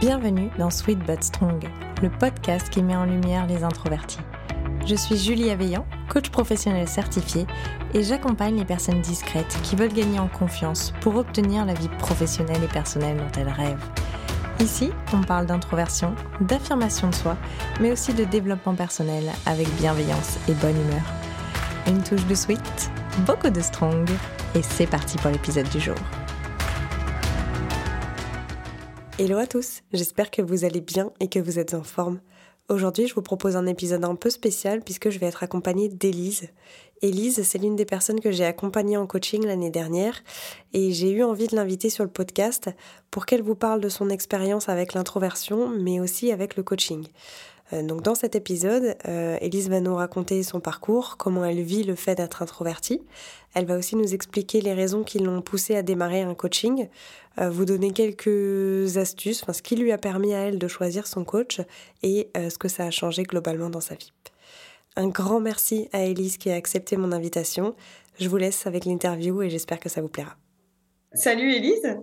Bienvenue dans Sweet But Strong, le podcast qui met en lumière les introvertis. Je suis Julie Aveillant, coach professionnel certifié, et j'accompagne les personnes discrètes qui veulent gagner en confiance pour obtenir la vie professionnelle et personnelle dont elles rêvent. Ici, on parle d'introversion, d'affirmation de soi, mais aussi de développement personnel avec bienveillance et bonne humeur. Une touche de sweet, beaucoup de strong, et c'est parti pour l'épisode du jour. Hello à tous, j'espère que vous allez bien et que vous êtes en forme. Aujourd'hui, je vous propose un épisode un peu spécial puisque je vais être accompagnée d'Élise. Élise, c'est l'une des personnes que j'ai accompagnée en coaching l'année dernière et j'ai eu envie de l'inviter sur le podcast pour qu'elle vous parle de son expérience avec l'introversion mais aussi avec le coaching. Euh, donc dans cet épisode, euh, Elise va nous raconter son parcours, comment elle vit le fait d'être introvertie. Elle va aussi nous expliquer les raisons qui l'ont poussée à démarrer un coaching, euh, vous donner quelques astuces, enfin ce qui lui a permis à elle de choisir son coach et ce que ça a changé globalement dans sa vie. Un grand merci à Elise qui a accepté mon invitation. Je vous laisse avec l'interview et j'espère que ça vous plaira. Salut Elise.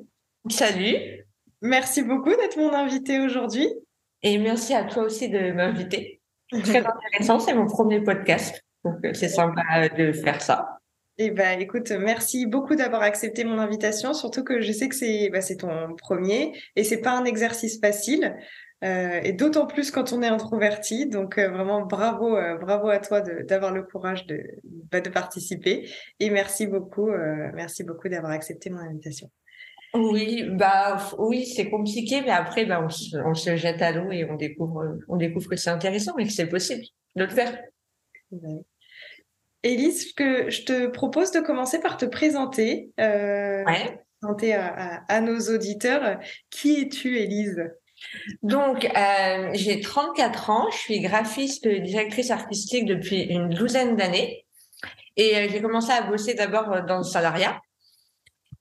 Salut. Merci beaucoup d'être mon invitée aujourd'hui. Et merci à toi aussi de m'inviter. Très intéressant, c'est mon premier podcast. Donc, euh, c'est sympa de faire ça. Eh ben, écoute, merci beaucoup d'avoir accepté mon invitation, surtout que je sais que c'est bah, c'est ton premier et c'est pas un exercice facile. Euh, et d'autant plus quand on est introverti. Donc euh, vraiment bravo, euh, bravo à toi d'avoir le courage de, bah, de participer. Et merci beaucoup, merci beaucoup d'avoir accepté mon invitation. Oui, bah oui, c'est compliqué, mais après, bah, on, se, on se jette à l'eau et on découvre, on découvre que c'est intéressant et que c'est possible de le faire. Élise, que je te propose de commencer par te présenter, euh, présenter à, à, nos auditeurs. Qui es-tu, Élise? Donc, euh, j'ai 34 ans, je suis graphiste, directrice artistique depuis une douzaine d'années. Et euh, j'ai commencé à bosser d'abord dans le salariat.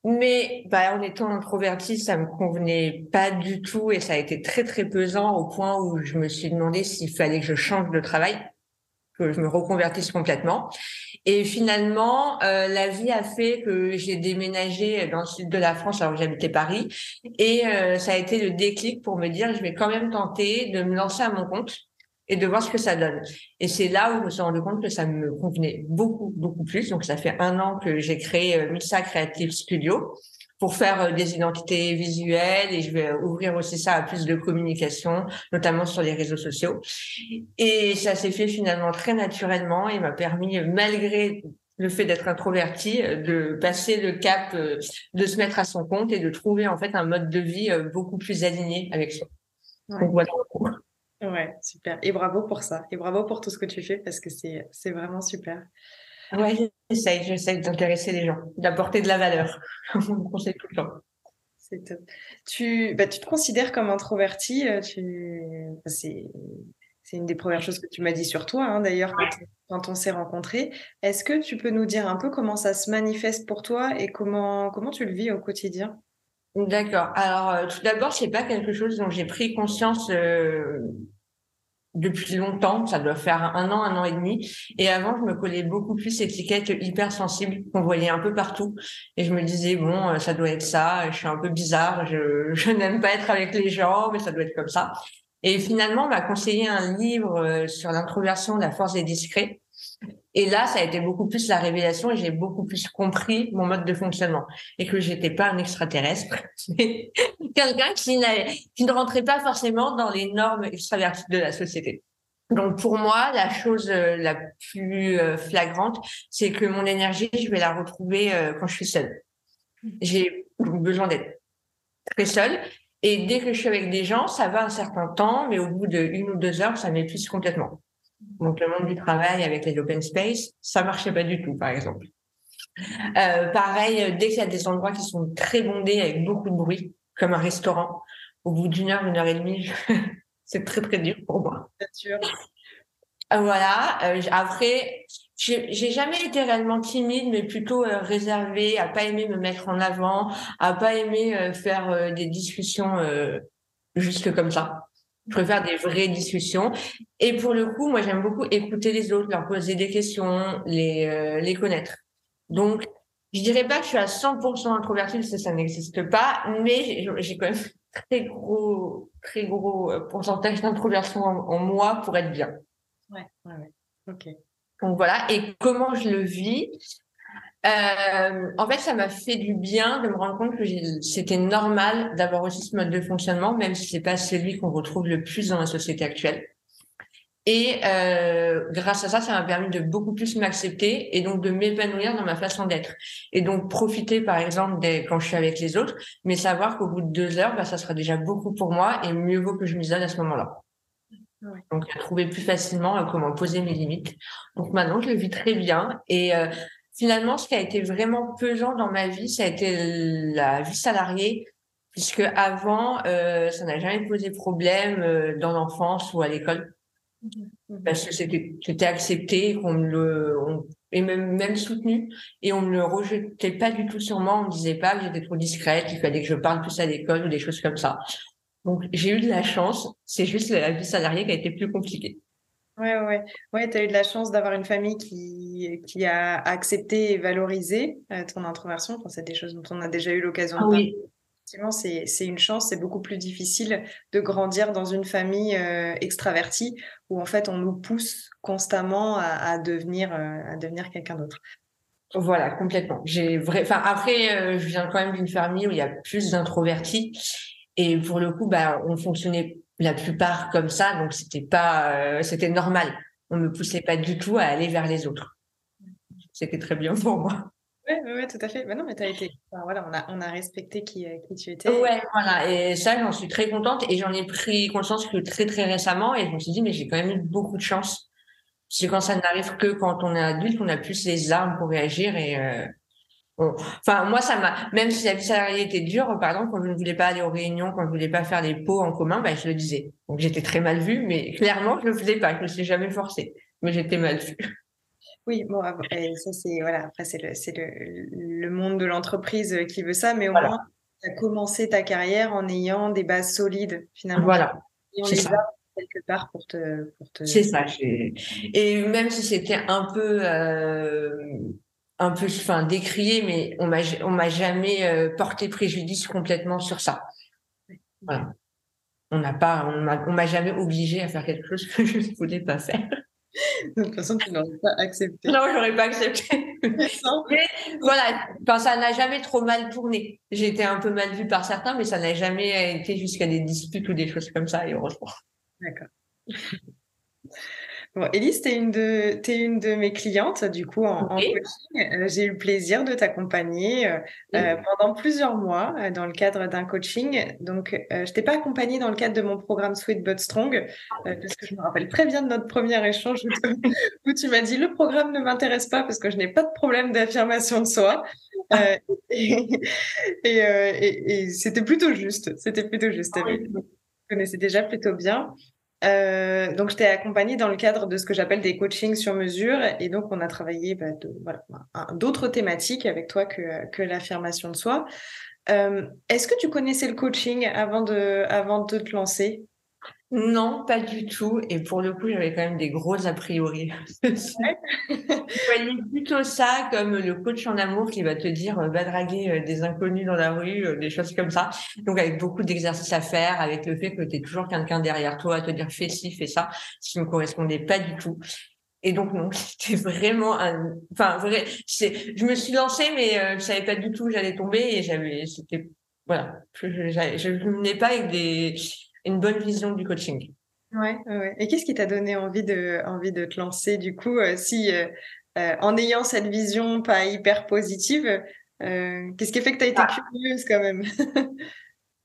Mais bah, en étant introvertie, ça me convenait pas du tout et ça a été très très pesant au point où je me suis demandé s'il fallait que je change de travail, que je me reconvertisse complètement. Et finalement, euh, la vie a fait que j'ai déménagé dans le sud de la France alors que j'habitais Paris et euh, ça a été le déclic pour me dire je vais quand même tenter de me lancer à mon compte et de voir ce que ça donne. Et c'est là où je me suis rendu compte que ça me convenait beaucoup, beaucoup plus. Donc, ça fait un an que j'ai créé euh, Missa Creative Studio pour faire euh, des identités visuelles et je vais ouvrir aussi ça à plus de communication, notamment sur les réseaux sociaux. Et ça s'est fait finalement très naturellement et m'a permis, malgré le fait d'être introverti, euh, de passer le cap, de se mettre à son compte et de trouver en fait un mode de vie beaucoup plus aligné avec soi. Donc voilà. Ouais, super. Et bravo pour ça. Et bravo pour tout ce que tu fais parce que c'est, c'est vraiment super. Ouais, j'essaie, j'essaie d'intéresser les gens, d'apporter de la valeur. On sait tout le temps. C'est top. Tu, bah, tu te considères comme introverti. Euh, tu, c'est, c'est une des premières choses que tu m'as dit sur toi, hein, d'ailleurs, quand, quand, on s'est rencontrés. Est-ce que tu peux nous dire un peu comment ça se manifeste pour toi et comment, comment tu le vis au quotidien? D'accord. Alors, euh, tout d'abord, c'est pas quelque chose dont j'ai pris conscience euh, depuis longtemps. Ça doit faire un an, un an et demi. Et avant, je me collais beaucoup plus étiquette hypersensible qu'on voyait un peu partout. Et je me disais, bon, euh, ça doit être ça. Je suis un peu bizarre. Je, je n'aime pas être avec les gens, mais ça doit être comme ça. Et finalement, on m'a conseillé un livre sur l'introversion, la force des discrets. Et là, ça a été beaucoup plus la révélation et j'ai beaucoup plus compris mon mode de fonctionnement et que j'étais pas un extraterrestre, mais quelqu'un qui, qui ne rentrait pas forcément dans les normes extraverties de la société. Donc pour moi, la chose euh, la plus euh, flagrante, c'est que mon énergie, je vais la retrouver euh, quand je suis seule. J'ai besoin d'être très seule. Et dès que je suis avec des gens, ça va un certain temps, mais au bout de une ou deux heures, ça m'épuise complètement. Donc le monde du travail avec les open space, ça marchait pas du tout, par exemple. Euh, pareil, dès qu'il y a des endroits qui sont très bondés avec beaucoup de bruit, comme un restaurant, au bout d'une heure, une heure et demie, c'est très très dur pour moi. sûr. Euh, voilà. Euh, après, j'ai jamais été réellement timide, mais plutôt euh, réservée, à pas aimer me mettre en avant, à pas aimer euh, faire des discussions juste comme ça. Je préfère des vraies discussions. Et pour le coup, moi, j'aime beaucoup écouter les autres, leur poser des questions, les, euh, les connaître. Donc, je dirais pas que je suis à 100% introvertie, parce que ça n'existe pas, mais j'ai quand même très gros, très gros euh, pourcentage d'introversion en, moi pour être bien. Ouais, ouais, ouais. Ok. Donc voilà. Et comment je le vis? Euh, En fait, ça m'a fait du bien de me rendre compte que c'était normal d'avoir aussi ce mode de fonctionnement, même si c'est pas celui qu'on retrouve le plus dans la société actuelle. Et euh, grâce à ça, ça m'a permis de beaucoup plus m'accepter et donc de m'épanouir dans ma façon d'être. Et donc profiter, par exemple, des, quand je suis avec les autres, mais savoir qu'au bout de deux heures, bah, ça sera déjà beaucoup pour moi et mieux vaut que je m'isole à ce moment-là. Ouais. Donc, trouver plus facilement euh, comment poser mes limites. Donc maintenant, je le vis très bien. Et euh, finalement, ce qui a été vraiment pesant dans ma vie, ça a été la vie salariée, puisque avant, euh, ça n'a jamais posé problème euh, dans l'enfance ou à l'école. Parce que c'était, c'était accepté, qu'on le, on, et même, même soutenu, et on ne le rejetait pas du tout sur moi, on ne disait pas que j'étais trop discrète, qu'il fallait que je parle plus à l'école ou des choses comme ça. Donc, j'ai eu de la chance, c'est juste la vie salariée qui a été plus compliquée. Ouais, ouais, ouais. Tu as eu de la chance d'avoir une famille qui, qui a accepté et valorisé euh, ton introversion. c'est des choses dont on a déjà eu l'occasion de ah parler effectivement, c'est une chance. C'est beaucoup plus difficile de grandir dans une famille euh, extravertie où en fait on nous pousse constamment à, devenir euh, à devenir quelqu'un d'autre. Voilà, complètement. J'ai vrai. Enfin après, euh, je viens quand même d'une famille où il y a plus d'introvertis et pour le coup, bah, on fonctionnait la plupart comme ça, donc c'était pas, c'était normal. On me poussait pas du tout à aller vers les autres. C'était très bien pour moi. Oui, ouais, tout à fait. Mais non, mais tu as été. voilà, on a, on a respecté qui, euh, qui tu étais. Ouais, voilà. Et ça, j'en suis très contente. Et j'en ai pris conscience que très, très récemment. Et je me suis dit, mais j'ai quand même eu beaucoup de chance. C'est quand ça n'arrive que quand on est adulte, on a plus les armes pour réagir. Et euh, Enfin, moi, ça m'a. Même si la vie salariée était dure, par exemple, quand je ne voulais pas aller aux réunions, quand je ne voulais pas faire les pots en commun, ben, je le disais. Donc, j'étais très mal vue, mais clairement, je ne le faisais pas. Je ne me suis jamais forcée. Mais j'étais mal vue. Oui, bon, ça c'est voilà, après c'est le, le, le, monde de l'entreprise qui veut ça, mais au moins tu as commencé ta carrière en ayant des bases solides finalement. Voilà. C'est ça. quelque part pour te. Pour te... C'est ça. Et même si c'était un peu. Euh, un peu enfin décrié mais on m'a on m'a jamais euh, porté préjudice complètement sur ça voilà. on n'a pas on m'a jamais obligé à faire quelque chose que je ne voulais pas faire de toute façon, tu n'aurais pas accepté. Non, j'aurais pas accepté. mais voilà, enfin, ça n'a jamais trop mal tourné. J'ai été un peu mal vue par certains, mais ça n'a jamais été jusqu'à des disputes ou des choses comme ça, et heureusement. D'accord. Bon, Élise, tu es, une de, es une de mes clientes, du coup, en, coaching. Euh, j'ai eu le plaisir de t'accompagner euh, euh, pendant plusieurs mois dans le cadre d'un coaching. Donc, je t'ai pas accompagnée dans le cadre de mon programme Sweet But Strong, parce que je me rappelle très bien de notre premier échange où, tu m'as dit le programme ne m'intéresse pas parce que je n'ai pas de problème d'affirmation de soi. et, et, c'était plutôt juste. C'était plutôt juste. Ah tu connaissais déjà plutôt bien. Euh, donc, je t'ai accompagnée dans le cadre de ce que j'appelle des coachings sur mesure. Et donc, on a travaillé bah, d'autres thématiques avec toi que, que l'affirmation de soi. Euh, Est-ce que tu connaissais le coaching avant de, avant de te lancer? Non, pas du tout. Et pour le coup, j'avais quand même des gros a priori. Je voyais plutôt ça comme le coach en amour qui va te dire euh, va draguer euh, des inconnus dans la rue, euh, des choses comme ça. Donc avec beaucoup d'exercices à faire, avec le fait que tu es toujours quelqu'un derrière toi à te dire fais ci, fais ça, ce qui ne me correspondait pas du tout. Et donc non, c'était vraiment un, enfin vrai, je me suis lancée mais euh, je savais pas du tout où j'allais tomber et j'avais, c'était, voilà, je, je, pas avec des, une bonne vision du coaching. Ouais, ouais. Et qu'est-ce qui t'a donné envie de, envie de te lancer du coup, euh, si euh, euh, en ayant cette vision pas hyper positive, qu'est-ce qui fait que tu as été ah. curieuse quand même?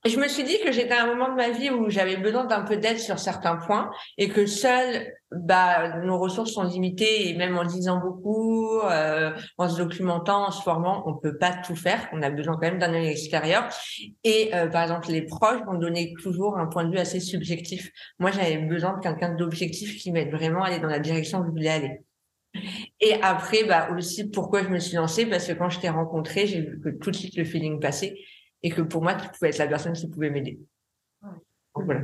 Je me suis dit que j'étais à un moment de ma vie où j'avais besoin d'un peu d'aide sur certains points et que seul, bah, nos ressources sont limitées et même en lisant beaucoup, euh, en se documentant, en se formant, on peut pas tout faire. On a besoin quand même d'un œil extérieur. Et euh, par exemple, les proches vont donner toujours un point de vue assez subjectif. Moi, j'avais besoin de quelqu'un d'objectif qui m'aide vraiment à aller dans la direction où je voulais aller. Et après, bah aussi, pourquoi je me suis lancée? Parce que quand je t'ai rencontré, j'ai vu que tout de suite le feeling passait et que pour moi, tu pouvais être la personne qui pouvait m'aider. voilà.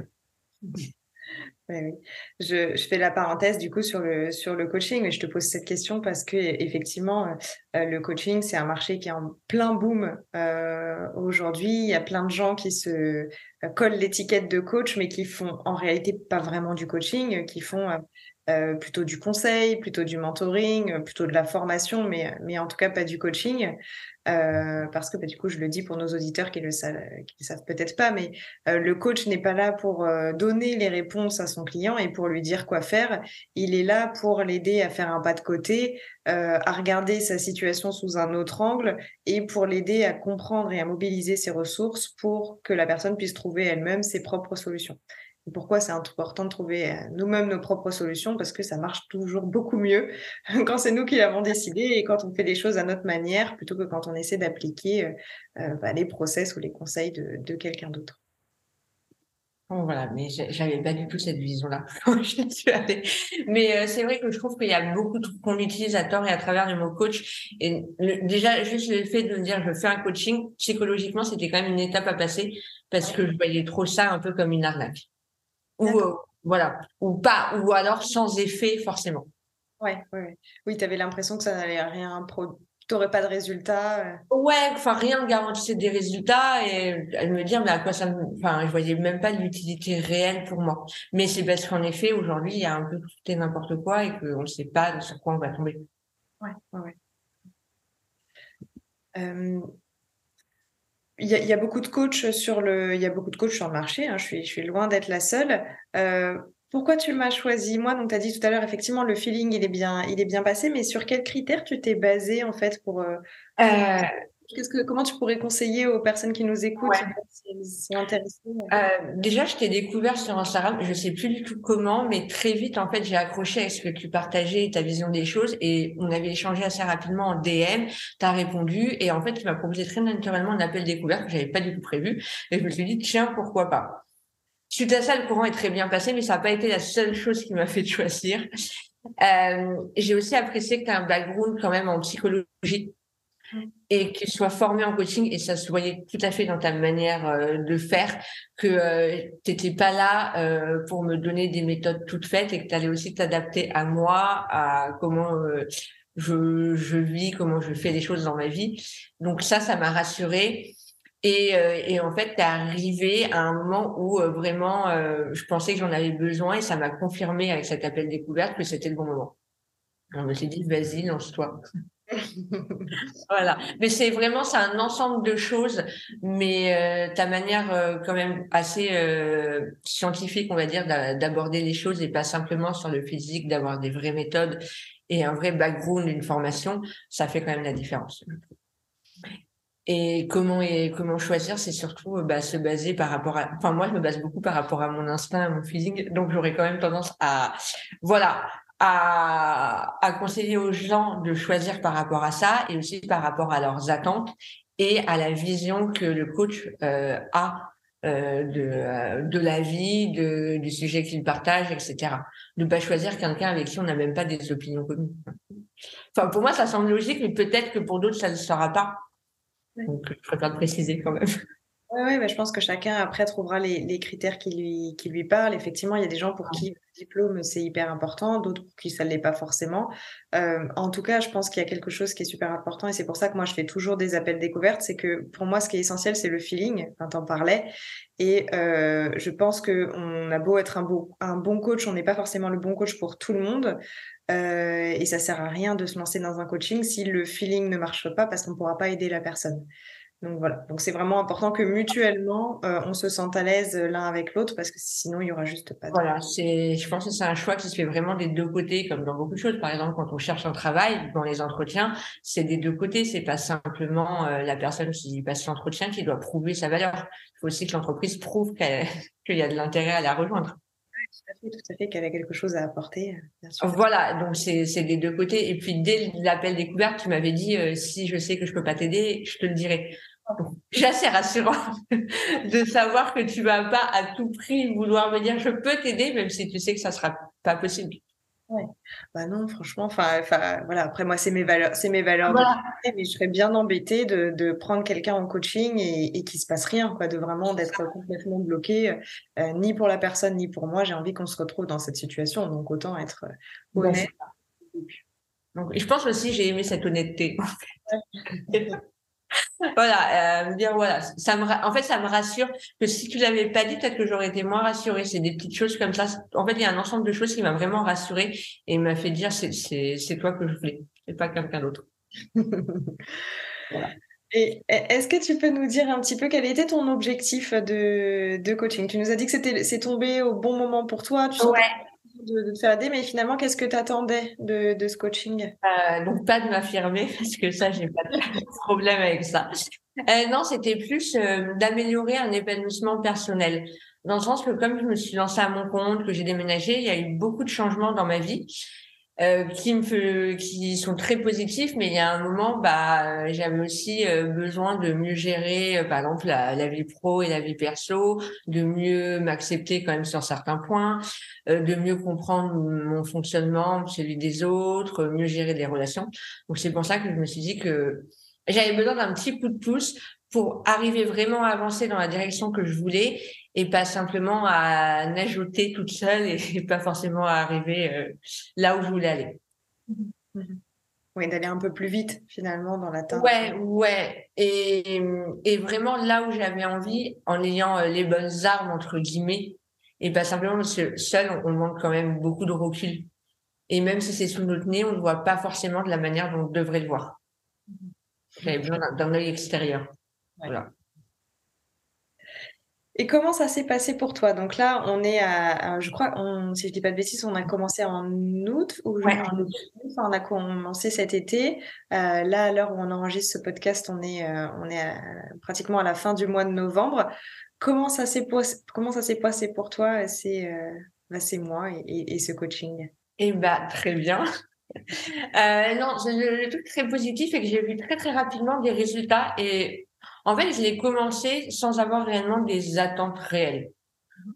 oui. Je, je, fais la parenthèse du coup sur le sur le coaching, mais je te pose cette question parce que effectivement, euh, le coaching c'est un marché qui est en plein boom euh, aujourd'hui. Il y a plein de gens qui se euh, collent l'étiquette de coach, mais qui font en réalité pas vraiment du coaching, qui font plutôt du conseil, plutôt du mentoring, plutôt de la formation, mais mais en tout cas pas du coaching. Euh, parce que bah, du coup, je le dis pour nos auditeurs qui le savent, qui savent peut-être pas, mais euh, le coach n'est pas là pour euh, donner les réponses à son client et pour lui dire quoi faire. Il est là pour l'aider à faire un pas de côté, à regarder sa situation sous un autre angle et pour l'aider à comprendre et à mobiliser ses ressources pour que la personne puisse trouver elle-même ses propres solutions pourquoi c'est important de trouver euh, nous-mêmes nos propres solutions? Parce que ça marche toujours beaucoup mieux quand c'est nous qui l'avons décidé et quand on fait les choses à notre manière plutôt que quand on essaie d'appliquer euh, euh, bah, les process ou les conseils de, quelqu'un d'autre. voilà, mais j'avais pas du tout cette vision-là. Mais c'est vrai que je trouve qu'il y a beaucoup qu'on utilise à tort et à travers le mot coach. Et déjà, juste le fait de me dire je fais un coaching, psychologiquement, c'était quand même une étape à passer parce que je voyais trop ça un peu comme une arnaque ou euh, voilà, ou pas, ou alors sans effet forcément. Ouais, ouais, Oui, tu avais l'impression que ça n'allait rien pro... n'aurais pas de résultats. Euh. Ouais, enfin rien ne garantissait des résultats et elle me dit mais à quoi ça me... enfin je voyais même pas l'utilité réelle pour moi. Mais c'est parce qu'en effet aujourd'hui il y a un peu tout et n'importe quoi et qu'on ne sait pas sur quoi on va tomber. Ouais, ouais, ouais. Euh, il y, a, beaucoup de coachs sur le, il y a beaucoup de coachs sur le marché. Hein, je suis, je suis loin d'être la seule. Euh, pourquoi tu m'as choisi? Moi Donc, tu as dit tout à l'heure, effectivement, le feeling, il est bien, il est bien passé. Mais sur quels critères tu t'es basé en fait pour, euh, euh que, comment tu pourrais conseiller aux personnes qui nous écoutent si euh, Déjà, je t'ai découvert sur Instagram. Je sais plus du tout comment, mais très vite, en fait, j'ai accroché à ce que tu partageais, ta vision des choses, et on avait échangé assez rapidement en DM. Tu as répondu, et en fait, tu m'as proposé très naturellement un appel découverte que j'avais pas du tout prévu, et je me suis dit tiens, pourquoi pas? Suite à ça, le courant est très bien passé, mais ça n'a pas été la seule chose qui m'a fait choisir. Euh, j'ai aussi apprécié que tu as un background quand même en psychologie et que tu sois formé en coaching et ça se voyait tout à fait dans ta manière euh, de faire que euh, tu n'étais pas là euh, pour me donner des méthodes toutes faites et que tu allais aussi t'adapter à moi, à comment je, je vis, comment je fais les choses dans ma vie. Donc ça, ça m'a rassurée. Et, et, en fait, tu es arrivé à un moment où vraiment, je pensais que j'en avais besoin et ça m'a confirmé avec cet appel découverte que c'était le bon moment. On me s'est dit, vas-y, lance-toi. voilà. Mais c'est vraiment, c'est un ensemble de choses, mais euh, ta manière euh, quand même assez euh, scientifique, on va dire, d'aborder les choses et pas simplement sur le physique, d'avoir des vraies méthodes et un vrai background, une formation, ça fait quand même la différence. Et comment et comment choisir, c'est surtout bah, se baser par rapport à. Enfin, moi, je me base beaucoup par rapport à mon instinct, à mon physique, donc j'aurais quand même tendance à, voilà, à, à conseiller aux gens de choisir par rapport à ça et aussi par rapport à leurs attentes et à la vision que le coach euh, a euh, de, euh, de la vie, de, du sujet qu'il partage, etc. Ne pas choisir quelqu'un avec qui on n'a même pas des opinions communes. Enfin, pour moi, ça semble logique, mais peut-être que pour d'autres, ça ne sera pas. Donc, je préfère préciser quand même. Oui, ouais, je pense que chacun après trouvera les, les, critères qui lui, qui lui parlent. Effectivement, il y a des gens pour qui le diplôme c'est hyper important, d'autres pour qui ça ne l'est pas forcément. Euh, en tout cas, je pense qu'il y a quelque chose qui est super important et c'est pour ça que moi je fais toujours des appels découvertes. C'est que pour moi, ce qui est essentiel, c'est le feeling. Enfin, t'en parlais. Et euh, je pense que on a beau être un, beau, un bon coach, on n'est pas forcément le bon coach pour tout le monde. Euh, et ça sert à rien de se lancer dans un coaching si le feeling ne marche pas parce qu'on ne pourra pas aider la personne. Donc voilà, donc c'est vraiment important que mutuellement euh, on se sente à l'aise l'un avec l'autre parce que sinon il y aura juste pas. De... Voilà, c'est, je pense que c'est un choix qui se fait vraiment des deux côtés, comme dans beaucoup de choses. Par exemple, quand on cherche un travail, dans les entretiens, c'est des deux côtés. C'est pas simplement euh, la personne qui passe l'entretien qui doit prouver sa valeur. Il faut aussi que l'entreprise prouve qu'il y a de l'intérêt à la rejoindre. Tout à fait, tout à fait, qu'elle a quelque chose à apporter. Euh, bien sûr. Voilà, donc c'est des deux côtés. Et puis dès l'appel découverte, tu m'avais dit si je sais que je peux pas t'aider, je te le dirai. C'est assez rassurant de savoir que tu vas pas à tout prix vouloir me dire je peux t'aider, même si tu sais que ça sera pas possible. Ouais. Bah non, franchement, enfin, voilà. Après moi, c'est mes valeurs, c'est mes valeurs. mais je serais bien embêtée de, de prendre quelqu'un en coaching et, et qu'il se passe rien, quoi, de vraiment d'être complètement bloqué, euh, ni pour la personne ni pour moi. J'ai envie qu'on se retrouve dans cette situation, donc autant être euh, honnête. Donc, je pense aussi j'ai aimé cette honnêteté. voilà, euh, dire voilà, ça me, en fait, ça me rassure que si tu l'avais pas dit, peut-être que j'aurais été moins rassurée. C'est des petites choses comme ça. En fait, il y a un ensemble de choses qui m'a vraiment rassurée et m'a fait dire c'est c'est c'est toi que je voulais, et pas quelqu'un d'autre. voilà. Et est-ce que tu peux nous dire un petit peu quel était ton objectif de, de coaching? Tu nous as dit que c'était c'est tombé au bon moment pour toi. Tu ouais de, te faire aider, mais finalement, qu'est-ce que tu attendais de, ce coaching? Euh, Donc, pas de m'affirmer, parce que ça, j'ai pas de problème avec ça. Euh, non, c'était plus euh, d'améliorer un épanouissement personnel. Dans le sens que comme je me suis lancée à mon compte, que j'ai déménagé, il y a eu beaucoup de changements dans ma vie. Euh, qui me qui sont très positifs mais il y a un moment bah j'avais aussi euh, besoin de mieux gérer euh, par exemple la, vie pro et la vie perso de mieux m'accepter quand même sur certains points de mieux comprendre mon fonctionnement celui des autres mieux gérer les relations. Donc c'est pour ça que je me suis dit que j'avais besoin d'un petit coup de pouce pour arriver vraiment à avancer dans la direction que je voulais et pas simplement à najoter toute seule et, pas forcément à arriver euh, là où je voulais aller. Oui, d'aller un peu plus vite finalement dans l'atteinte. Ouais, ouais. Et, et vraiment là où j'avais envie, en ayant euh, les bonnes armes, entre guillemets, et pas simplement parce que seul, on, manque quand même beaucoup de recul. Et même si c'est sous notre nez, on ne voit pas forcément de la manière dont on devrait le voir. J'avais besoin d'un œil extérieur. Voilà. Et comment ça s'est passé pour toi? Donc là, on est à, je crois, on, si je dis pas de bêtises, on a commencé en août ou on a commencé cet été. Euh, là, à l'heure où on enregistre ce podcast, on est, euh, on est pratiquement à la fin du mois de novembre. Comment ça s'est comment ça s'est passé pour toi ces, euh, bah, ces mois et, ce coaching? Eh bah très bien. non, le, truc très positif est que j'ai vu très très rapidement des résultats et en fait, je l'ai commencé sans avoir réellement des attentes réelles.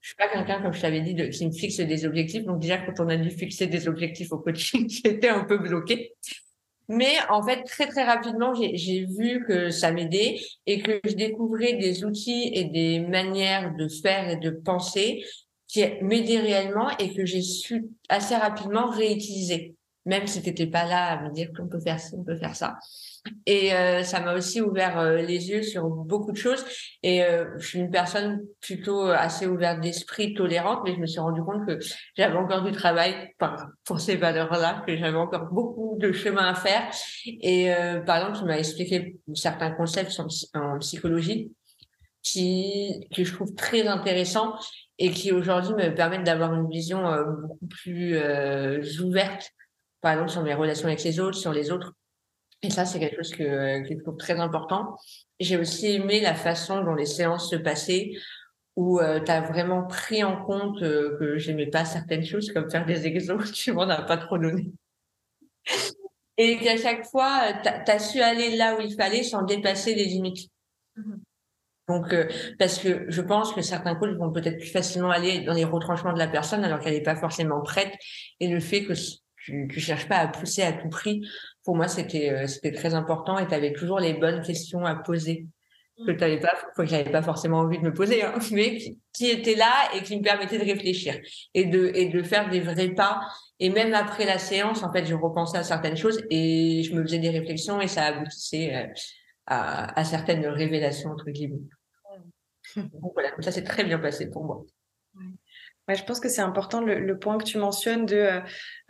Je suis pas quelqu'un, comme je t'avais dit, de, qui me fixe des objectifs. Donc déjà, quand on a dû fixer des objectifs au coaching, j'étais un peu bloquée. Mais en fait, très très rapidement, j'ai vu que ça m'aidait et que je découvrais des outils et des manières de faire et de penser qui m'aidaient réellement et que j'ai su assez rapidement réutiliser. Même si t'étais pas là à me dire qu'on peut faire ça, on peut faire ça. Et euh, ça m'a aussi ouvert euh, les yeux sur beaucoup de choses. Et euh, je suis une personne plutôt assez ouverte d'esprit, tolérante, mais je me suis rendu compte que j'avais encore du travail pour ces valeurs-là, que j'avais encore beaucoup de chemin à faire. Et par exemple, tu m'as expliqué certains concepts en, psychologie qui que je trouve très intéressants et qui aujourd'hui me permettent d'avoir une vision beaucoup plus ouverte, par exemple sur mes relations avec les autres, sur les autres et ça, c'est quelque chose que, que je trouve très important. J'ai aussi aimé la façon dont les séances se passaient, où euh, tu as vraiment pris en compte euh, que j'aimais pas certaines choses, comme faire des exos, tu m'en as pas trop donné. Et qu'à chaque fois, tu as, su aller là où il fallait sans dépasser les limites. Mm-hmm. Donc, euh, parce que je pense que certains coachs vont peut-être plus facilement aller dans les retranchements de la personne alors qu'elle n'est pas forcément prête. Et le fait que tu, tu cherches pas à pousser à tout prix pour moi, c'était euh, c'était très important et tu avais toujours les bonnes questions à poser que tu pas, que j'avais pas forcément envie de me poser, hein, mais qui, qui étaient là et qui me permettaient de réfléchir et de et de faire des vrais pas. Et même après la séance, en fait, je repensais à certaines choses et je me faisais des réflexions et ça aboutissait euh, à, à certaines révélations entre guillemets. Donc voilà, ça s'est très bien passé pour moi je pense que c'est important le, point que tu mentionnes de euh,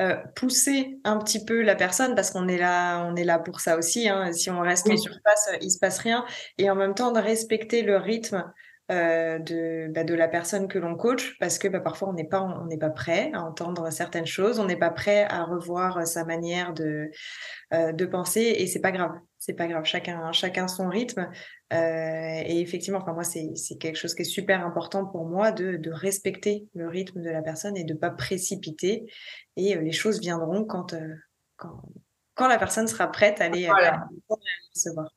euh, pousser un petit peu la personne parce qu'on est là, on est là pour ça aussi. Hein. Si on reste en surface, il se passe rien. Et en même temps de respecter le rythme euh, de, bah, de la personne que l'on coach parce que bah, parfois on n'est pas on n'est pas prêt à entendre certaines choses, on n'est pas prêt à revoir sa manière de de penser et c'est pas grave, c'est pas grave. Chacun chacun son rythme euh, et effectivement, enfin moi, c'est quelque chose qui est super important pour moi de, de, respecter le rythme de la personne et de pas précipiter. Et euh, les choses viendront quand, euh, quand, quand, la personne sera prête à aller, voilà. recevoir.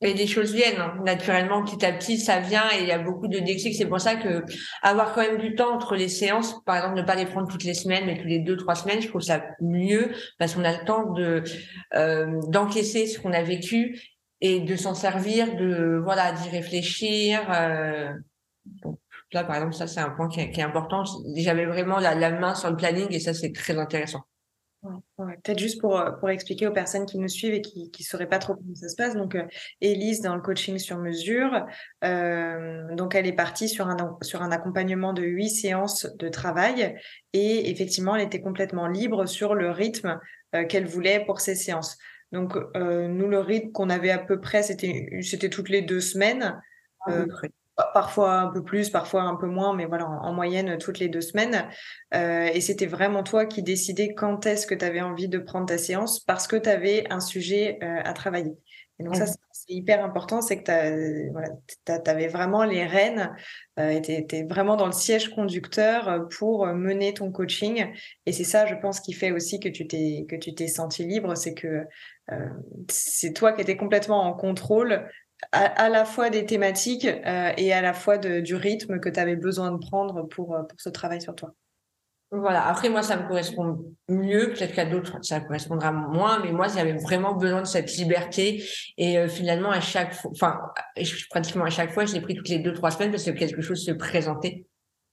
Et les choses viennent hein. naturellement petit à petit, ça vient et il y a beaucoup de déclics. C'est pour ça que avoir quand même du temps entre les séances, par exemple ne pas les prendre toutes les semaines, mais tous les deux trois semaines, je trouve ça mieux parce qu'on a le temps de euh, d'encaisser ce qu'on a vécu et de s'en servir, de voilà d'y réfléchir. Euh, donc là par exemple ça c'est un point qui est, important. J'avais vraiment la, main sur le planning et ça c'est très intéressant. Peut-être juste pour, euh, pour expliquer aux personnes qui nous suivent et qui ne sauraient pas trop comment ça se passe. Donc, euh, Élise, dans le coaching sur mesure, euh, donc elle est partie sur un, sur un accompagnement de huit séances de travail et effectivement, elle était complètement libre sur le rythme qu'elle voulait pour ces séances. Donc, nous, le rythme qu'on avait à peu près, c'était c'était toutes les deux semaines. Ah parfois un peu plus, parfois un peu moins, mais voilà, en, moyenne toutes les deux semaines. Euh, et c'était vraiment toi qui décidais quand est-ce que tu avais envie de prendre ta séance parce que tu avais un sujet euh, à travailler. Et donc ça, c'est hyper important, c'est que tu voilà, avais vraiment les rênes, euh, tu étais vraiment dans le siège conducteur pour mener ton coaching. Et c'est ça, je pense, qui fait aussi que tu t'es que tu t'es senti libre, c'est que euh, c'est toi qui étais complètement en contrôle à, la fois des thématiques euh, et à la fois de, du rythme que tu avais besoin de prendre pour, euh, pour ce travail sur toi. Voilà. Après, moi, ça me correspond mieux. Peut-être qu'à d'autres, ça correspondra moins. Mais moi, j'avais vraiment besoin de cette liberté. Et euh, finalement, à chaque fois, enfin, pratiquement à chaque fois, je l'ai pris toutes les deux, trois semaines parce que quelque chose se présentait.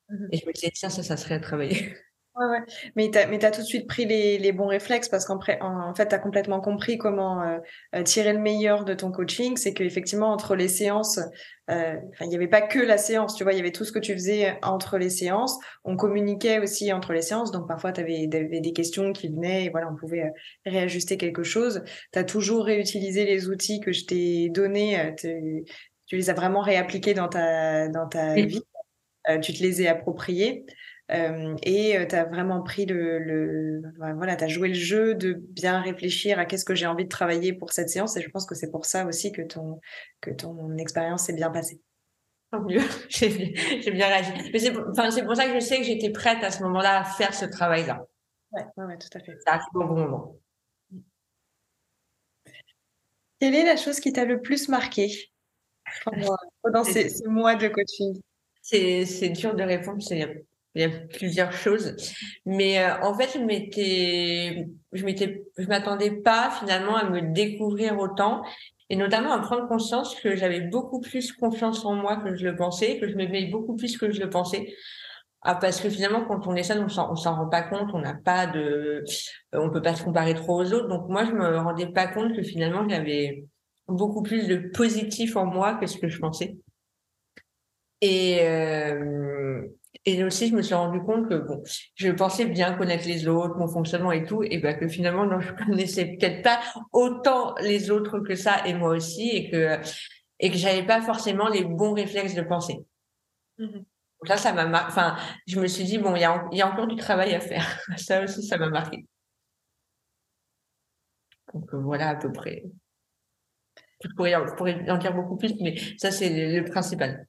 Mmh et je me disais, tiens, ça, ça serait à travailler. Ouais, ouais. Mais tu as, tout de suite pris les, les bons réflexes parce qu'en en, fait, tu as complètement compris comment euh, euh, tirer le meilleur de ton coaching. C'est qu'effectivement, entre les séances, euh, il n'y avait pas que la séance, tu vois, il y avait tout ce que tu faisais entre les séances. On communiquait aussi entre les séances. Donc, parfois, tu avais, des questions qui venaient et voilà, on pouvait réajuster quelque chose. Tu as toujours réutilisé les outils que je t'ai donnés. Tu les as vraiment réappliqués dans ta, dans ta vie. tu te les as appropriés. Euh, et euh, tu as vraiment pris le, le voilà, tu as joué le jeu de bien réfléchir à qu'est-ce que j'ai envie de travailler pour cette séance et je pense que c'est pour ça aussi que ton que ton expérience s'est bien passée. Tant mieux, j'ai bien réagi. Mais c'est pour ça que je sais que j'étais prête à ce moment-là à faire ce travail-là. Ouais, ouais, tout à fait. Ça arrive au bon moment. Quelle est la chose qui t'a le plus marqué pendant, ces, ces, mois de coaching? C'est dur de répondre, c'est il y a plusieurs choses. Mais euh, en fait, je m'étais, je m'étais, je m'attendais pas finalement à me découvrir autant et notamment à prendre conscience que j'avais beaucoup plus confiance en moi que je le pensais, que je m'aimais beaucoup plus que je le pensais. Ah, parce que finalement, quand on est seul, on s'en, s'en rend pas compte, on n'a pas de, euh, on peut pas se comparer trop aux autres. Donc moi, je me rendais pas compte que finalement, j'avais beaucoup plus de positif en moi que ce que je pensais. Et, euh, et aussi, je me suis rendu compte que bon, je pensais bien connaître les autres, mon fonctionnement et tout, et ben que finalement, non, je connaissais peut-être pas autant les autres que ça et moi aussi, et que et que j'avais pas forcément les bons réflexes de pensée. Mmh Donc là, ça m'a mar... enfin, je me suis dit bon, il y a, y a encore du travail à faire. ça aussi, ça m'a marqué. Donc euh, voilà à peu près. Je pourrais, je pourrais en dire beaucoup plus, mais ça c'est le principal.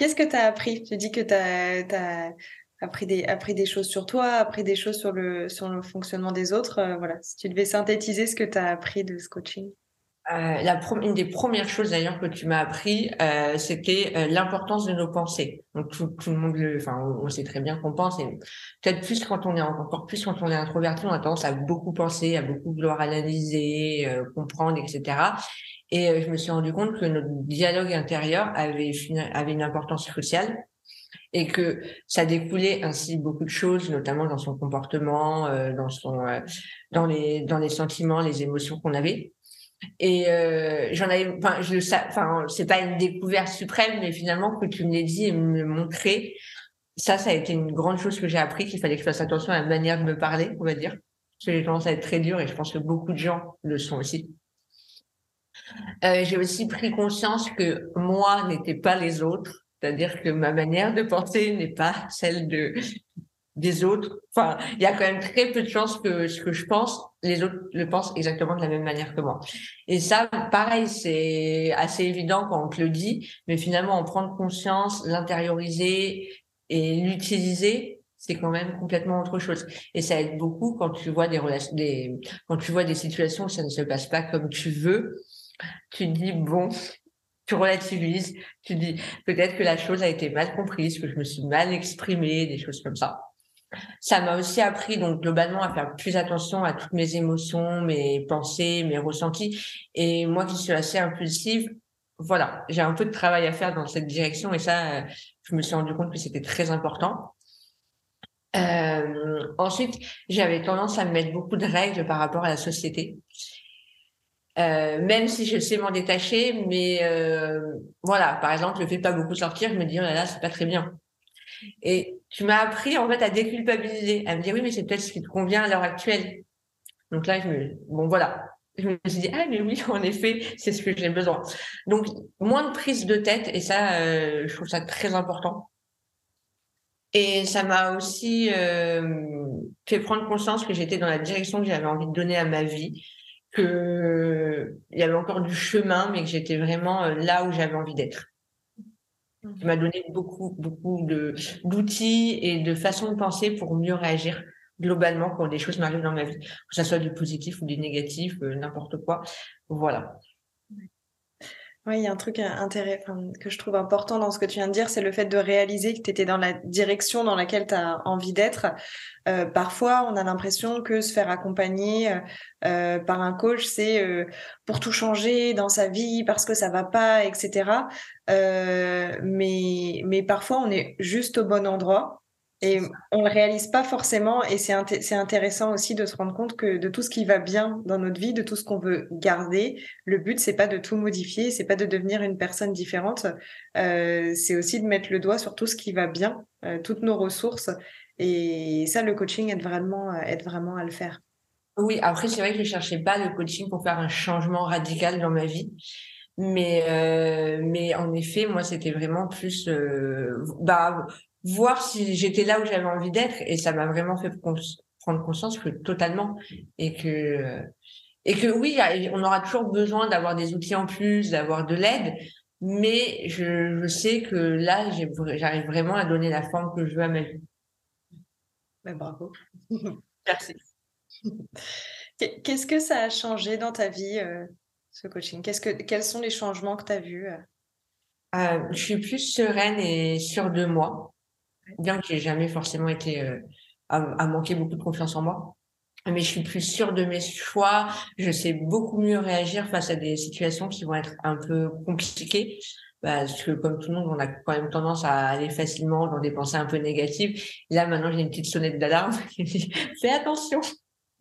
Qu'est-ce que tu as appris? Tu dis que tu as, appris, des, choses sur toi, appris des choses sur le, fonctionnement des autres. Euh, voilà, si tu devais synthétiser ce que tu as appris de ce coaching. Euh, la une des premières choses d'ailleurs que tu m'as appris, euh, c'était l'importance de nos pensées. Donc tout, le monde, enfin, on, sait très bien qu'on pense, et peut-être plus quand on est encore plus quand on est introverti, on a tendance à beaucoup penser, à beaucoup vouloir analyser, comprendre, etc. Et euh, je me suis rendu compte que notre dialogue intérieur avait, une importance cruciale et que ça découlait ainsi beaucoup de choses, notamment dans son comportement, euh, euh, dans les, sentiments, les émotions qu'on avait. Et j'en avais, enfin, je enfin, c'est pas une découverte suprême, mais finalement que tu me l'aies dit et me le montrer, ça, ça a été une grande chose que j'ai appris qu'il fallait que je fasse attention à la manière de me parler, on va dire. Parce que j'ai tendance à être très dur et je pense que beaucoup de gens le sont aussi. Euh, j'ai aussi pris conscience que moi n'étais pas les autres, c'est-à-dire que ma manière de penser n'est pas celle de des autres. Enfin, il y a quand même très peu de chances que ce que je pense, les autres le pensent exactement de la même manière que moi. Et ça, pareil, c'est assez évident quand on te le dit, mais finalement, en prendre conscience, l'intérioriser et l'utiliser, c'est quand même complètement autre chose. Et ça aide beaucoup quand tu vois des relations, des, quand tu vois des situations où ça ne se passe pas comme tu veux. Tu dis, bon, tu relativises, tu dis, peut-être que la chose a été mal comprise, que je me suis mal exprimée, des choses comme ça. Ça m'a aussi appris, donc, globalement, à faire plus attention à toutes mes émotions, mes pensées, mes ressentis. Et moi qui suis assez impulsive, voilà, j'ai un peu de travail à faire dans cette direction et ça, euh, je me suis rendu compte que c'était très important. Euh, ensuite, j'avais tendance à me mettre beaucoup de règles par rapport à la société. Euh, même si je sais m'en détacher, mais euh, voilà, par exemple, le fait de pas beaucoup sortir, je me dis oh là là, c'est pas très bien. Et tu m'as appris en fait à déculpabiliser, à me dire oui, mais c'est peut-être ce qui te convient à l'heure actuelle. Donc là, je me, bon voilà, je me suis dit ah mais oui, en effet, c'est ce que j'ai besoin. Donc moins de prise de tête et ça, euh, je trouve ça très important. Et ça m'a aussi fait prendre conscience que j'étais dans la direction que j'avais envie de donner à ma vie, que il y avait encore du chemin, mais que j'étais vraiment euh, là où j'avais envie d'être. Ça m'a donné beaucoup, beaucoup de d'outils et de façons de penser pour mieux réagir globalement quand des choses m'arrivent dans ma vie, que ce soit du positif ou du négatif, euh, n'importe quoi. Voilà. Oui, il y a un truc intéressant que je trouve important dans ce que tu viens de dire, c'est le fait de réaliser que tu étais dans la direction dans laquelle tu as envie d'être. Euh, parfois, on a l'impression que se faire accompagner euh, par un coach, c'est euh, pour tout changer dans sa vie parce que ça va pas, etc. mais, mais parfois, on est juste au bon endroit et on le réalise pas forcément, et c'est intéressant aussi de se rendre compte que de tout ce qui va bien dans notre vie, de tout ce qu'on veut garder, le but c'est pas de tout modifier, c'est pas de devenir une personne différente, euh, c'est aussi de mettre le doigt sur tout ce qui va bien, euh, toutes nos ressources, et ça le coaching aide vraiment, aide vraiment à le faire. Oui, après c'est vrai que je cherchais pas le coaching pour faire un changement radical dans ma vie. Mais, euh, mais en effet, moi, c'était vraiment plus euh, bah, voir si j'étais là où j'avais envie d'être. Et ça m'a vraiment fait prendre conscience que totalement. Et que et que oui on aura toujours besoin d'avoir des outils en plus d'avoir de l'aide. Mais je, je, sais que là j'arrive vraiment à donner la forme que je veux à ma vie. Ben, bravo. Merci. Qu'est-ce que ça a changé dans ta vie euh, ce coaching? Qu'est-ce que quels sont les changements que tu as vus euh, je suis plus sereine et sûre de moi bien que j'ai jamais forcément été euh, à, manquer beaucoup de confiance en moi. Mais je suis plus sûre de mes choix. Je sais beaucoup mieux réagir face à des situations qui vont être un peu compliquées. Parce que comme tout le monde, on a quand même tendance à aller facilement dans des pensées un peu négatives. Là, maintenant, j'ai une petite sonnette d'alarme qui dit fais attention.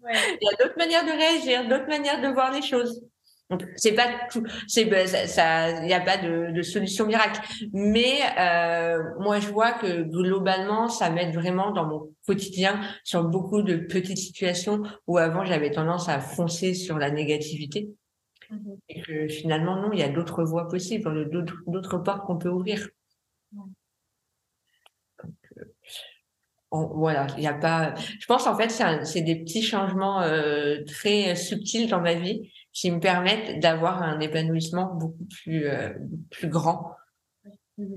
Ouais. Il y a d'autres manières de réagir, d'autres manières de voir les choses c'est pas tout, c'est ben, ça, il n'y a pas de, de, solution miracle. Mais euh, moi, je vois que globalement, ça m'aide vraiment dans mon quotidien sur beaucoup de petites situations où avant j'avais tendance à foncer sur la négativité. Mmh Et que finalement, non, il y a d'autres voies possibles, d'autres, portes qu'on peut ouvrir. Euh, voilà, il n'y a pas. Je pense en fait, c'est, c'est des petits changements euh, très subtils dans ma vie qui me permettent d'avoir un épanouissement beaucoup plus, euh, plus grand.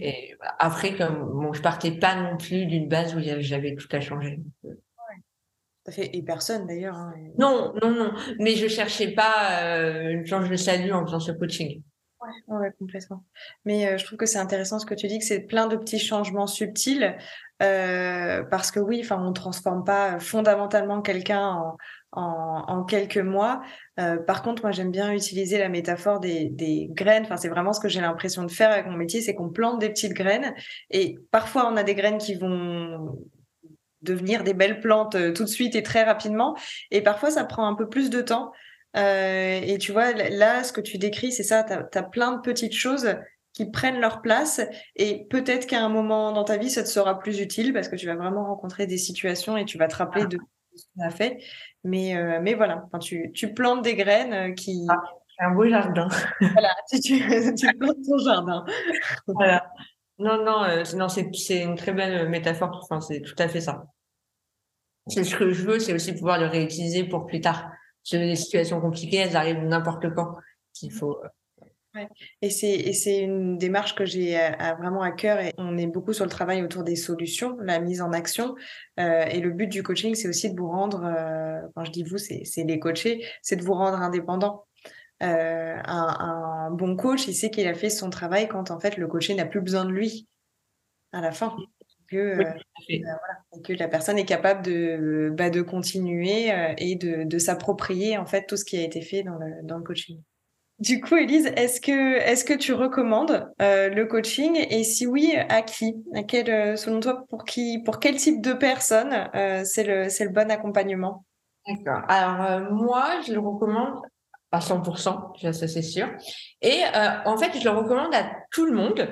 Et après, comme bon, je partais pas non plus d'une base où j'avais tout à changer. Fait et personne d'ailleurs. Hein, non, non, non. Mais je cherchais pas euh, genre je salue en faisant ce coaching. Ouais, ouais complètement. Mais euh, je trouve que c'est intéressant ce que tu dis, que c'est plein de petits changements subtils, euh, parce que oui, enfin, on transforme pas fondamentalement quelqu'un en, en, quelques mois. Euh, par contre, moi, j'aime bien utiliser la métaphore des, des graines. Enfin, c'est vraiment ce que j'ai l'impression de faire avec mon métier, c'est qu'on plante des petites graines et parfois on a des graines qui vont devenir des belles plantes euh, tout de suite et très rapidement. Et parfois, ça prend un peu plus de temps. Euh, et tu vois, là, ce que tu décris, c'est ça, tu as, plein de petites choses qui prennent leur place et peut-être qu'à un moment dans ta vie, ça te sera plus utile parce que tu vas vraiment rencontrer des situations et tu vas te rappeler de ce qu'on a fait. Mais, euh, mais voilà, enfin, tu, tu, plantes des graines euh, qui. Ah, c'est un beau jardin. voilà, tu, tu, plantes ton jardin. voilà. Non, non, euh, non c'est une très belle métaphore. Enfin, c'est tout à fait ça. C'est ce que je veux, c'est aussi pouvoir le réutiliser pour plus tard. Les situations compliquées, elles arrivent n'importe quand. Il faut. Et c'est une démarche que j'ai vraiment à cœur et on est beaucoup sur le travail autour des solutions, la mise en action. Euh, et le but du coaching, c'est aussi de vous rendre, euh, quand je dis vous, c'est les coachés, c'est de vous rendre indépendant. Euh, un, bon coach, il sait qu'il a fait son travail quand en fait le coaché n'a plus besoin de lui à la fin. Que, bah, que la personne est capable de, bah, de continuer et de, de s'approprier en fait tout ce qui a été fait dans le, dans le coaching. Du coup, Elise, est-ce que, est que tu recommandes euh, le coaching? Et si oui, à qui? À quel, euh, Selon toi, pour, qui, pour quel type de personne euh, c'est le, le bon accompagnement? D'accord. Alors, moi, je le recommande à 100%, ça c'est sûr. Et en fait, je le recommande à tout le monde,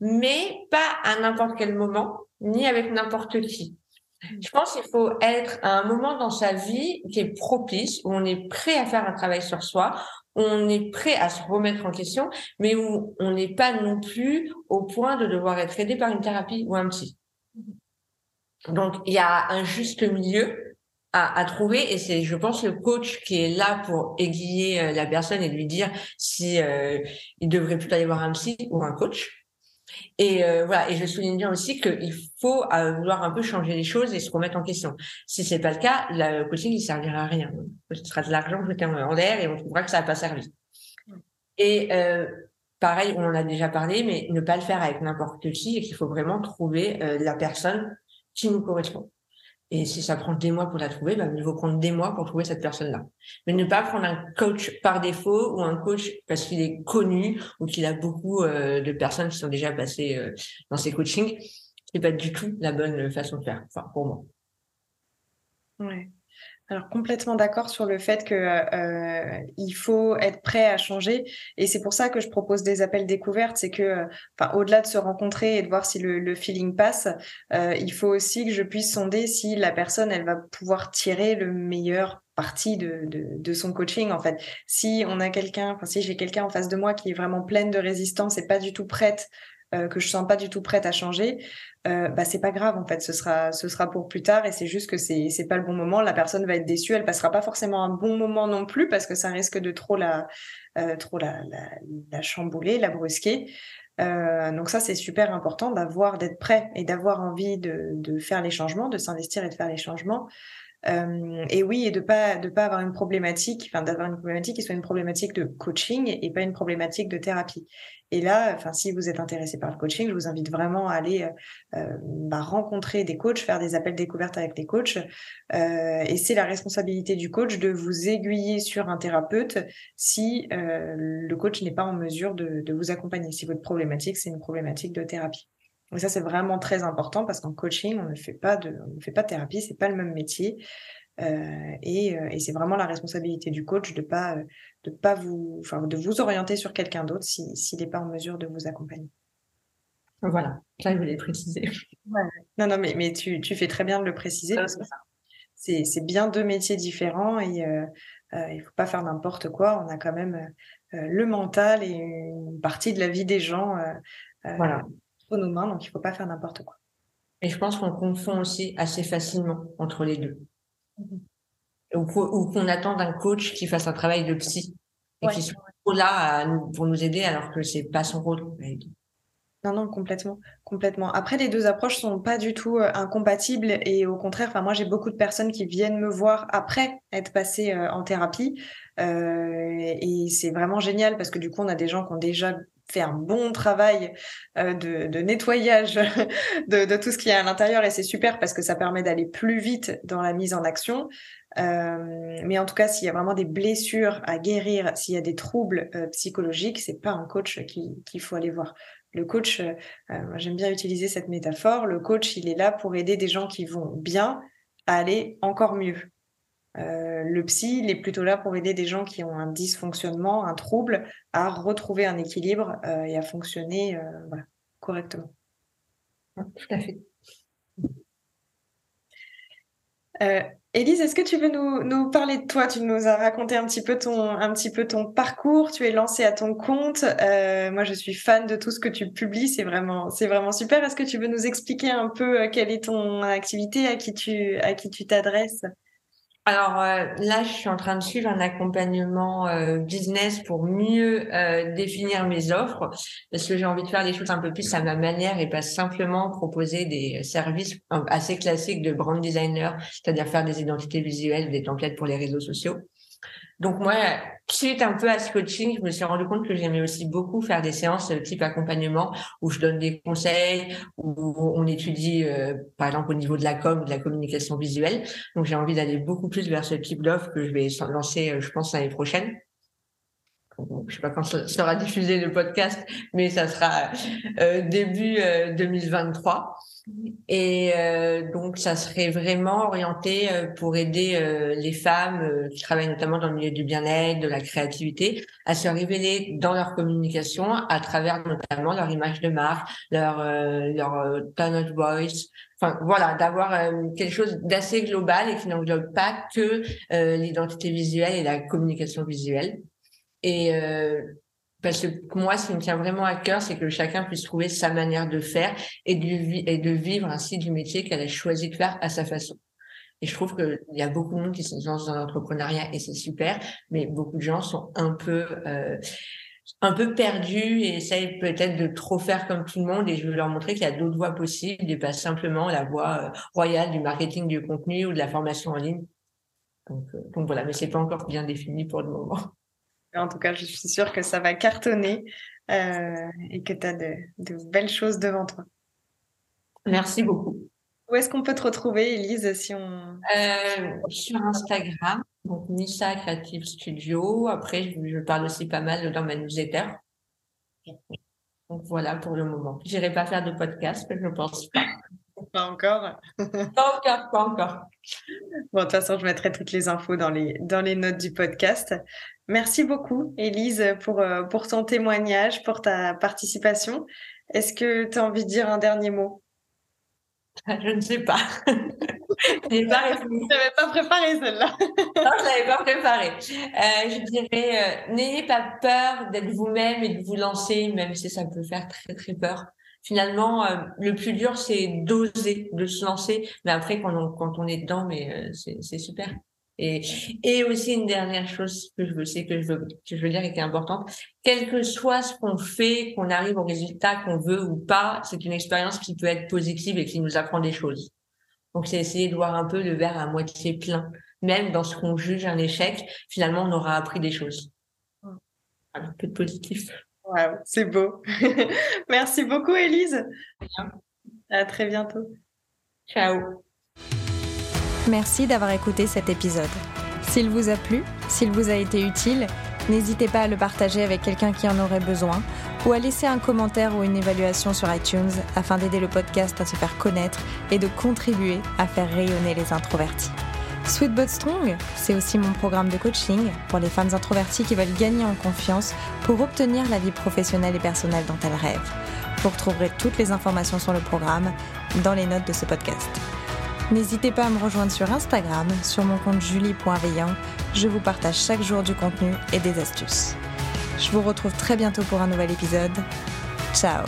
mais pas à n'importe quel moment, ni avec n'importe qui. Je pense qu'il faut être à un moment dans sa vie qui est propice, où on est prêt à faire un travail sur soi, on est prêt à se remettre en question, mais où on n'est pas non plus au point de devoir être aidé par une thérapie ou un psy. Donc, il y a un juste milieu à, trouver et c'est, je pense, le coach qui est là pour aiguiller euh, la personne et lui dire si euh, il devrait plutôt aller voir un psy ou un coach. Et euh, voilà, et je souligne bien aussi qu'il faut euh, vouloir un peu changer les choses et se remettre en question. Si c'est pas le cas, le coaching il servira à rien. Ce sera de l'argent jeté en l'air et on trouvera que ça n'a pas servi. Et euh, pareil, on en a déjà parlé, mais ne pas le faire avec n'importe qui et qu'il faut vraiment trouver la personne qui nous correspond. Et si ça prend des mois pour la trouver, bah, il vaut prendre des mois pour trouver cette personne-là. Mais ne pas prendre un coach par défaut ou un coach parce qu'il est connu ou qu'il a beaucoup euh, de personnes qui sont déjà passées euh, dans ses coachings. C'est pas du tout la bonne façon de faire, enfin, pour moi. Ouais. Alors complètement d'accord sur le fait que euh, il faut être prêt à changer et c'est pour ça que je propose des appels découvertes, c'est que enfin au-delà de se rencontrer et de voir si le, feeling passe, euh, il faut aussi que je puisse sonder si la personne elle va pouvoir tirer le meilleur parti de, de, de son coaching en fait. Si on a quelqu'un, enfin si j'ai quelqu'un en face de moi qui est vraiment pleine de résistance et pas du tout prête euh, que je sens pas du tout prête à changer, euh, bah c'est pas grave en fait, ce sera ce sera pour plus tard et c'est juste que c'est c'est pas le bon moment. La personne va être déçue, elle passera pas forcément un bon moment non plus parce que ça risque de trop la euh, trop la, la, la chambouler, la brusquer. Euh, donc ça, c'est super important d'avoir, d'être prêt et d'avoir envie de, de, faire les changements, de s'investir et de faire les changements. Euh, et oui, et de pas de pas avoir une problématique, enfin d'avoir une problématique qui soit une problématique de coaching et pas une problématique de thérapie. Et là, enfin si vous êtes intéressé par le coaching, je vous invite vraiment à aller euh, euh bah, rencontrer des coachs, faire des appels découvertes avec des coachs. Et c'est la responsabilité du coach de vous aiguiller sur un thérapeute si le coach n'est pas en mesure de vous accompagner. Si votre problématique c'est une problématique de thérapie. Et ça, c'est vraiment très important parce qu'en coaching, on ne fait pas de, on ne fait pas de thérapie, c'est pas le même métier. Euh, et, euh, et c'est vraiment la responsabilité du coach de pas, de pas vous, enfin, de vous orienter sur quelqu'un d'autre s'il si, n'est pas en mesure de vous accompagner. Voilà, là, je voulais préciser. Non, non, mais, mais tu, tu fais très bien de le préciser parce que c'est, c'est bien deux métiers différents et euh, euh, il faut pas faire n'importe quoi. On a quand même euh, le mental et une partie de la vie des gens. voilà nos mains, donc il ne faut pas faire n'importe quoi. Et je pense qu'on confond aussi assez facilement entre les deux. Mhm. Ou, qu'on attend d'un coach qui fasse un travail de psy et qui soit là pour nous aider alors que c'est pas son rôle. Non, non, complètement, complètement. Après, les deux approches sont pas du tout euh, incompatibles et au contraire, enfin moi j'ai beaucoup de personnes qui viennent me voir après être passées euh, en thérapie euh, et c'est vraiment génial parce que du coup on a des gens qui ont déjà fait un bon travail euh, de, nettoyage de, tout ce qu'il y a à l'intérieur et c'est super parce que ça permet d'aller plus vite dans la mise en action. Euh, mais en tout cas, s'il y a vraiment des blessures à guérir, s'il y a des troubles euh, psychologiques, c'est pas un coach qu'il faut aller voir. Le coach, j'aime bien utiliser cette métaphore, le coach, il est là pour aider des gens qui vont bien à aller encore mieux. Euh, le psy, il est plutôt là pour aider des gens qui ont un dysfonctionnement, un trouble, à retrouver un équilibre euh, et à fonctionner euh, voilà, correctement. Tout à fait. Élise, est-ce que tu veux nous, nous, parler de toi? Tu nous as raconté un petit peu ton, un petit peu ton parcours. Tu es lancée à ton compte. moi, je suis fan de tout ce que tu publies. C'est vraiment, c'est vraiment super. Est-ce que tu veux nous expliquer un peu quelle est ton activité, à qui tu, à qui tu t'adresses? Alors euh, là, je suis en train de suivre un accompagnement euh, business pour mieux euh, définir mes offres, parce que j'ai envie de faire des choses un peu plus à ma manière et pas simplement proposer des services assez classiques de brand designer, c'est-à-dire faire des identités visuelles, des templates pour les réseaux sociaux. Donc moi, suite un peu à ce coaching, je me suis rendu compte que j'aimais aussi beaucoup faire des séances type accompagnement où je donne des conseils, où on étudie euh, par exemple au niveau de la com, de la communication visuelle. Donc j'ai envie d'aller beaucoup plus vers ce type d'offre que je vais lancer, euh, je pense, l'année prochaine. Je sais pas quand sera diffusé le podcast, mais ça sera euh, début 2023. Et euh, donc, ça serait vraiment orienté euh, pour aider euh, les femmes qui travaillent notamment dans le milieu du bien-être, de la créativité, à se révéler dans leur communication à travers notamment leur image de marque, leur leur tone of voice. Enfin, voilà, d'avoir quelque chose d'assez global et qui n'englobe pas que l'identité visuelle et la communication visuelle. Et parce que moi, ce qui me tient vraiment à cœur, c'est que chacun puisse trouver sa manière de faire et de, vivre ainsi du métier qu'elle a choisi de faire à sa façon. Et je trouve qu'il y a beaucoup de monde qui sont dans l'entrepreneuriat et c'est super, mais beaucoup de gens sont un peu euh, un peu perdus et essayent peut-être de trop faire comme tout le monde. Et je veux leur montrer qu'il y a d'autres voies possibles et pas simplement la voie euh, royale du marketing du contenu ou de la formation en ligne. Donc, euh, donc voilà, mais c'est pas encore bien défini pour le moment. En tout cas, je suis sûre que ça va cartonner euh, et que tu as de, belles choses devant toi. Merci beaucoup. Où est-ce qu'on peut te retrouver, Elise, si on... Euh, sur Instagram, donc Nissa Creative Studio. Après, je, parle aussi pas mal dans ma newsletter. Donc voilà pour le moment. Je n'irai pas faire de podcast, je ne pense pas. Pas encore Pas encore, pas encore. Bon, de toute façon, je mettrai toutes les infos dans les, dans les notes du podcast. Merci beaucoup, Élise, pour, euh, pour ton témoignage, pour ta participation. Est-ce que tu as envie de dire un dernier mot? Je ne sais pas. je n'avais pas, pas préparé celle-là. non, je l'avais pas préparé. Euh, je dirais, euh, n'ayez pas peur d'être vous-même et de vous lancer, même si ça peut faire très très peur. Finalement, le plus dur, c'est d'oser, de se lancer. Mais après, quand on, quand on est dedans, mais c'est super. Et, et aussi une dernière chose que je veux, c'est que je veux, que je veux dire et qui est importante, quel que soit ce qu'on fait, qu'on arrive au résultat qu'on veut ou pas, c'est une expérience qui peut être positive et qui nous apprend des choses. Donc c'est essayer de voir un peu le verre à moitié plein. Même dans ce qu'on juge un échec, finalement on aura appris des choses. un peu de positif. Wow, c'est beau. Merci beaucoup Elise. À très bientôt. Ciao. Merci d'avoir écouté cet épisode. S'il vous a plu, s'il vous a été utile, n'hésitez pas à le partager avec quelqu'un qui en aurait besoin ou à laisser un commentaire ou une évaluation sur iTunes afin d'aider le podcast à se faire connaître et de contribuer à faire rayonner les introvertis. Sweet But Strong, c'est aussi mon programme de coaching pour les femmes introverties qui veulent gagner en confiance pour obtenir la vie professionnelle et personnelle dont elles rêvent. Vous retrouverez toutes les informations sur le programme dans les notes de ce podcast. N'hésitez pas à me rejoindre sur Instagram, sur mon compte julie.veillant. Je vous partage chaque jour du contenu et des astuces. Je vous retrouve très bientôt pour un nouvel épisode. Ciao